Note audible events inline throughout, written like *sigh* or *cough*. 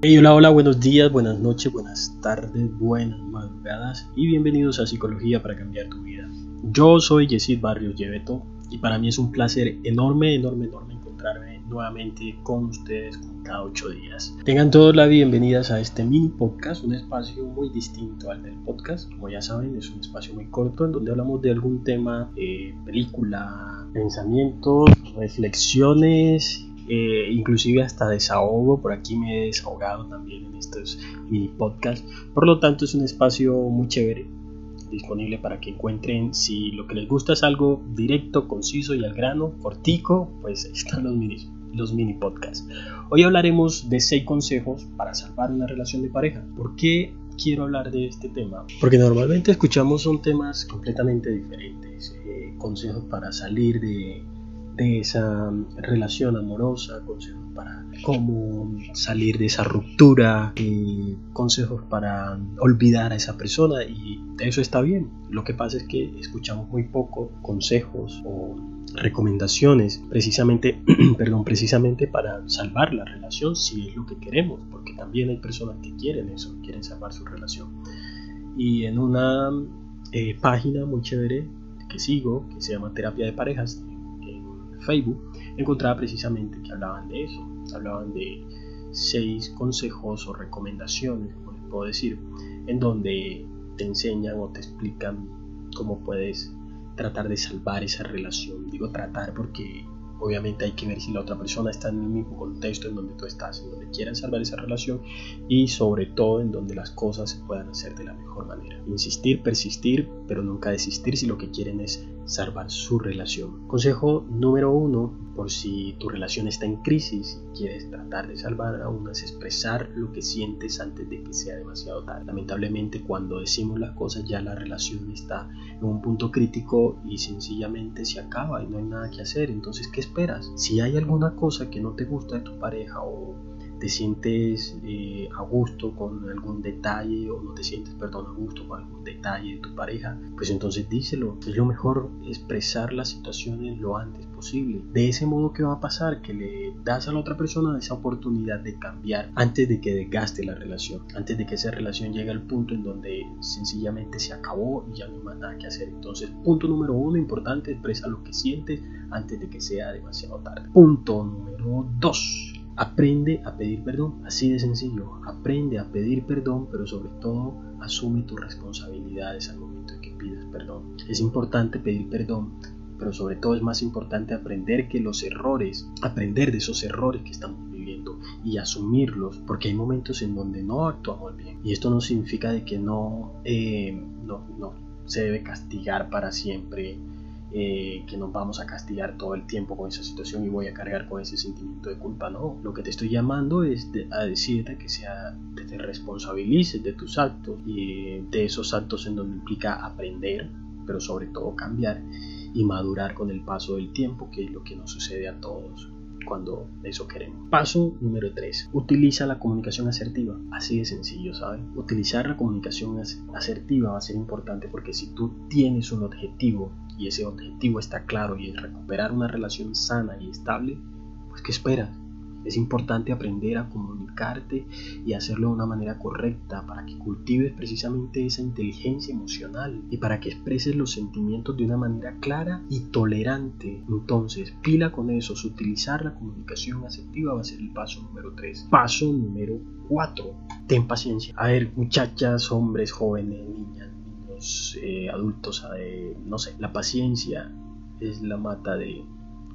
Hola, hola, buenos días, buenas noches, buenas tardes, buenas madrugadas y bienvenidos a Psicología para Cambiar tu Vida. Yo soy Yesid Barrios Lleveto y para mí es un placer enorme, enorme, enorme encontrarme nuevamente con ustedes cada ocho días. Tengan todos la bienvenidas a este mini podcast, un espacio muy distinto al del podcast. Como ya saben, es un espacio muy corto en donde hablamos de algún tema, eh, película, pensamientos, reflexiones eh, inclusive hasta desahogo, por aquí me he desahogado también en estos mini podcasts, por lo tanto es un espacio muy chévere, disponible para que encuentren si lo que les gusta es algo directo, conciso y al grano, cortico, pues están los mini, los mini podcasts. Hoy hablaremos de 6 consejos para salvar una relación de pareja. ¿Por qué quiero hablar de este tema? Porque normalmente escuchamos son temas completamente diferentes, eh, consejos para salir de de esa relación amorosa, consejos para cómo salir de esa ruptura, eh, consejos para olvidar a esa persona y eso está bien. Lo que pasa es que escuchamos muy poco consejos o recomendaciones precisamente, *clears throat* perdón, precisamente para salvar la relación si es lo que queremos, porque también hay personas que quieren eso, quieren salvar su relación. Y en una eh, página muy chévere que sigo, que se llama Terapia de Parejas, Facebook, encontraba precisamente que hablaban de eso, hablaban de seis consejos o recomendaciones, como les puedo decir, en donde te enseñan o te explican cómo puedes tratar de salvar esa relación. Digo tratar porque obviamente hay que ver si la otra persona está en el mismo contexto en donde tú estás, en donde quieran salvar esa relación y sobre todo en donde las cosas se puedan hacer de la mejor manera. Insistir, persistir, pero nunca desistir si lo que quieren es salvar su relación. Consejo número uno, por si tu relación está en crisis y quieres tratar de salvar aún es expresar lo que sientes antes de que sea demasiado tarde. Lamentablemente cuando decimos las cosas ya la relación está en un punto crítico y sencillamente se acaba y no hay nada que hacer. Entonces, ¿qué esperas? Si hay alguna cosa que no te gusta de tu pareja o te sientes eh, a gusto con algún detalle o no te sientes, perdón, a gusto con algún detalle de tu pareja, pues entonces díselo. Es lo mejor expresar las situaciones lo antes posible. De ese modo, ¿qué va a pasar? Que le das a la otra persona esa oportunidad de cambiar antes de que desgaste la relación, antes de que esa relación llegue al punto en donde sencillamente se acabó y ya no hay más nada que hacer. Entonces, punto número uno, importante, expresa lo que sientes antes de que sea demasiado tarde. Punto número dos Aprende a pedir perdón, así de sencillo. Aprende a pedir perdón, pero sobre todo asume tus responsabilidades al momento en que pidas perdón. Es importante pedir perdón, pero sobre todo es más importante aprender que los errores, aprender de esos errores que estamos viviendo y asumirlos, porque hay momentos en donde no actuamos bien. Y esto no significa de que no, eh, no, no se debe castigar para siempre eh, que nos vamos a castigar todo el tiempo con esa situación y voy a cargar con ese sentimiento de culpa. No, lo que te estoy llamando es a decirte que sea, te responsabilices de tus actos y de esos actos en donde implica aprender, pero sobre todo cambiar y madurar con el paso del tiempo, que es lo que nos sucede a todos cuando eso queremos. Paso número 3. Utiliza la comunicación asertiva. Así de sencillo, ¿sabes? Utilizar la comunicación asertiva va a ser importante porque si tú tienes un objetivo y ese objetivo está claro y es recuperar una relación sana y estable, pues ¿qué esperas? Es importante aprender a comunicarte y hacerlo de una manera correcta para que cultives precisamente esa inteligencia emocional y para que expreses los sentimientos de una manera clara y tolerante. Entonces, pila con eso, utilizar la comunicación asertiva va a ser el paso número 3. Paso número 4. Ten paciencia. A ver, muchachas, hombres, jóvenes, niñas, eh, adultos, eh, no sé, la paciencia es la mata de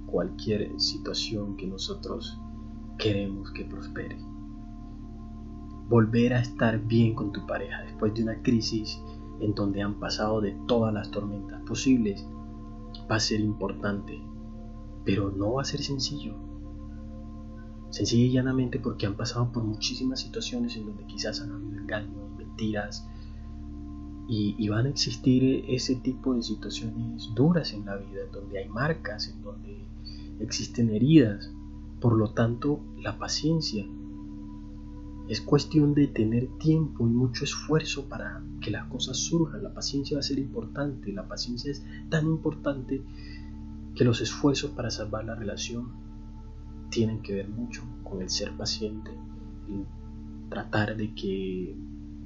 cualquier situación que nosotros queremos que prospere. Volver a estar bien con tu pareja después de una crisis en donde han pasado de todas las tormentas posibles va a ser importante, pero no va a ser sencillo. Sencillo y llanamente porque han pasado por muchísimas situaciones en donde quizás han habido engaños, mentiras, y, van a existir ese tipo de situaciones duras en la vida, en donde hay marcas, en donde existen heridas, por lo tanto, la paciencia es cuestión de tener tiempo y mucho esfuerzo para que las cosas surjan. La paciencia va a ser importante. La paciencia es tan importante que los esfuerzos para salvar la relación tienen que ver mucho con el ser paciente, el tratar de que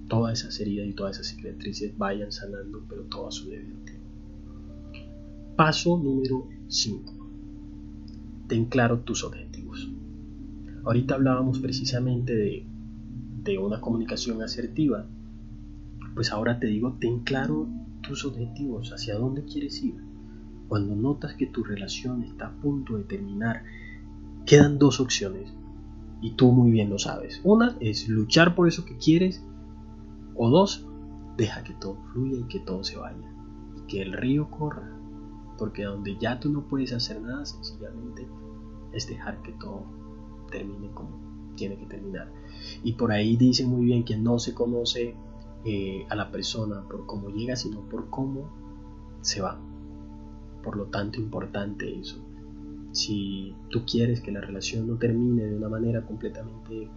todas esas heridas y todas esas cicatrices vayan sanando, pero todo a su debido tiempo. Paso número 5. Ten claro tus objetivos. Ahorita hablábamos precisamente de, de una comunicación asertiva. Pues ahora te digo, ten claro tus objetivos, hacia dónde quieres ir. Cuando notas que tu relación está a punto de terminar, quedan dos opciones y tú muy bien lo sabes. Una es luchar por eso que quieres o dos, deja que todo fluya y que todo se vaya y que el río corra. Porque donde ya tú no puedes hacer nada, sencillamente es dejar que todo termine como tiene que terminar. Y por ahí dice muy bien que no se conoce eh, a la persona por cómo llega, sino por cómo se va. Por lo tanto, importante eso. Si tú quieres que la relación no termine de una manera completamente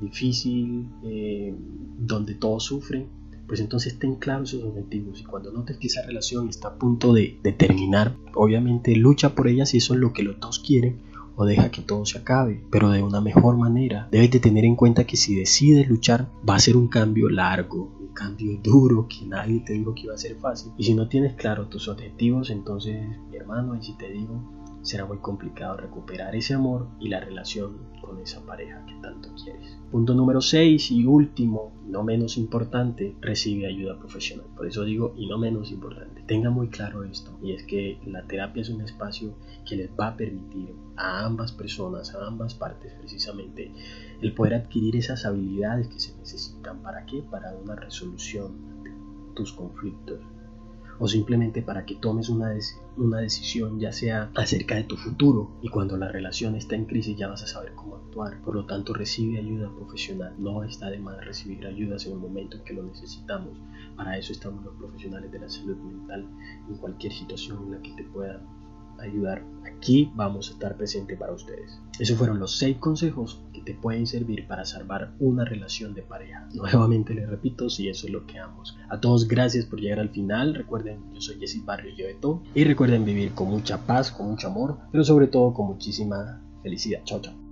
difícil, eh, donde todos sufren, pues entonces ten claros esos objetivos y cuando notes que esa relación está a punto de, de, terminar, obviamente lucha por ella si eso es lo que los dos quieren o deja que todo se acabe, pero de una mejor manera. Debes de tener en cuenta que si decides luchar va a ser un cambio largo, un cambio duro que nadie te dijo que iba a ser fácil. Y si no tienes claro tus objetivos, entonces mi hermano, y si te digo, será muy complicado recuperar ese amor y la relación con esa pareja que tanto quieres. Punto número 6 y último, no menos importante, recibe ayuda profesional. Por eso digo, y no menos importante, tenga muy claro esto, y es que la terapia es un espacio que les va a permitir a ambas personas, a ambas partes precisamente, el poder adquirir esas habilidades que se necesitan. ¿Para qué? Para una resolución de tus conflictos o simplemente para que tomes una, una decisión ya sea acerca de tu futuro y cuando la relación está en crisis ya vas a saber cómo actuar. Por lo tanto, recibe ayuda profesional. No está de más recibir ayudas en el momento en que lo necesitamos. Para eso estamos los profesionales de la salud mental en cualquier situación en la que te puedan ayudar, aquí vamos a estar presente para ustedes. Esos fueron los seis consejos que te pueden servir para salvar una relación de pareja. *laughs* Nuevamente les repito, si eso es lo que amos. A todos gracias por llegar al final. Recuerden, yo soy Jesse Barrios Llobeto y recuerden vivir con mucha paz, con mucho amor, pero sobre todo con muchísima felicidad. Chao, chao.